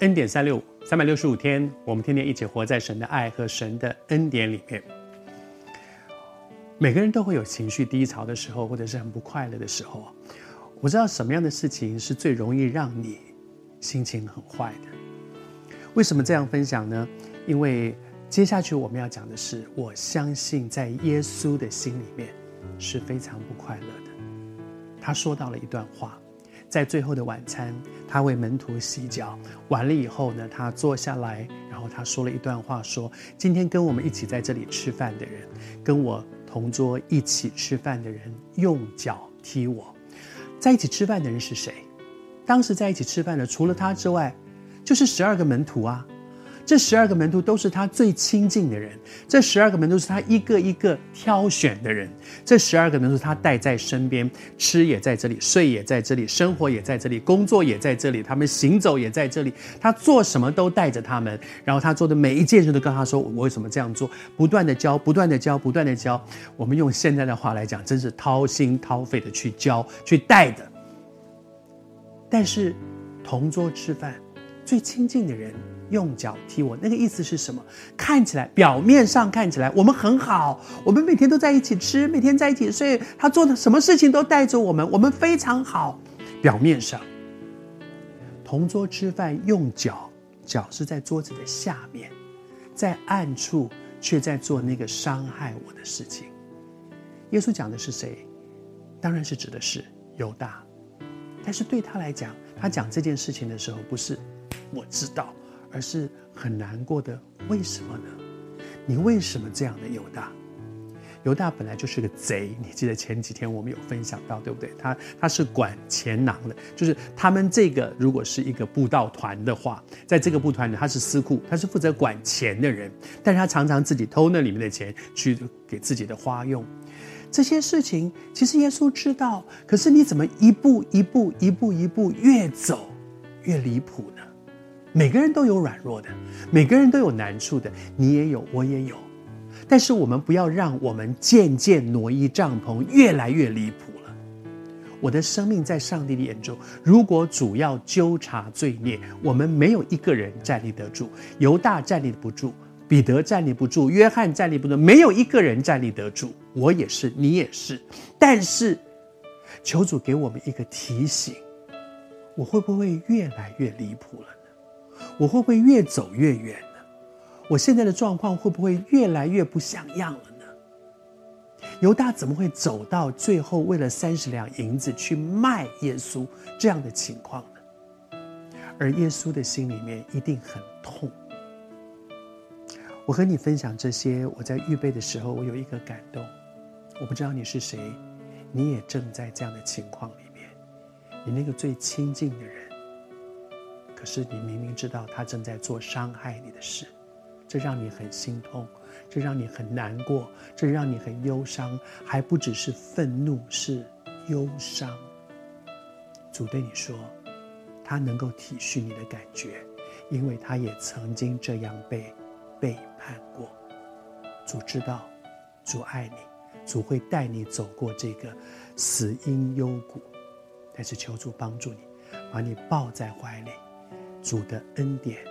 恩典三六五，三百六十五天，我们天天一起活在神的爱和神的恩典里面。每个人都会有情绪低潮的时候，或者是很不快乐的时候。我知道什么样的事情是最容易让你心情很坏的。为什么这样分享呢？因为接下去我们要讲的是，我相信在耶稣的心里面是非常不快乐的。他说到了一段话。在最后的晚餐，他为门徒洗脚，完了以后呢，他坐下来，然后他说了一段话，说：“今天跟我们一起在这里吃饭的人，跟我同桌一起吃饭的人，用脚踢我。在一起吃饭的人是谁？当时在一起吃饭的，除了他之外，就是十二个门徒啊。”这十二个门徒都是他最亲近的人，这十二个门徒是他一个一个挑选的人，这十二个门徒他带在身边，吃也在这里，睡也在这里，生活也在这里，工作也在这里，他们行走也在这里，他做什么都带着他们，然后他做的每一件事都跟他说：“我为什么这样做？”不断的教，不断的教，不断的教。我们用现在的话来讲，真是掏心掏肺的去教、去带的。但是同桌吃饭，最亲近的人。用脚踢我，那个意思是什么？看起来，表面上看起来我们很好，我们每天都在一起吃，每天在一起睡，他做的什么事情都带着我们，我们非常好。表面上，同桌吃饭用脚，脚是在桌子的下面，在暗处却在做那个伤害我的事情。耶稣讲的是谁？当然是指的是犹大，但是对他来讲，他讲这件事情的时候，不是我知道。而是很难过的，为什么呢？你为什么这样的犹大？犹大本来就是个贼，你记得前几天我们有分享到，对不对？他他是管钱囊的，就是他们这个如果是一个布道团的话，在这个布团里他是司库，他是负责管钱的人，但是他常常自己偷那里面的钱去给自己的花用。这些事情其实耶稣知道，可是你怎么一步一步一步一步越走越离谱呢？每个人都有软弱的，每个人都有难处的，你也有，我也有。但是我们不要让我们渐渐挪移帐篷，越来越离谱了。我的生命在上帝的眼中，如果主要纠察罪孽，我们没有一个人站立得住。犹大站立不住，彼得站立不住，约翰站立不住，没有一个人站立得住。我也是，你也是。但是，求主给我们一个提醒：我会不会越来越离谱了？我会不会越走越远呢？我现在的状况会不会越来越不像样了呢？犹大怎么会走到最后，为了三十两银子去卖耶稣这样的情况呢？而耶稣的心里面一定很痛。我和你分享这些，我在预备的时候，我有一个感动。我不知道你是谁，你也正在这样的情况里面，你那个最亲近的人。是你明明知道他正在做伤害你的事，这让你很心痛，这让你很难过，这让你很忧伤，还不只是愤怒，是忧伤。主对你说，他能够体恤你的感觉，因为他也曾经这样被背叛过。主知道，主爱你，主会带你走过这个死荫幽谷，但是求主帮助你，把你抱在怀里。主的恩典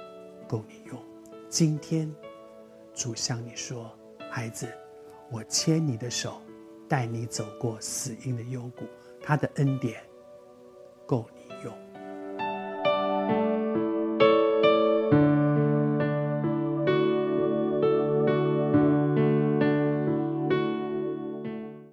够你用。今天，主向你说：“孩子，我牵你的手，带你走过死荫的幽谷。他的恩典够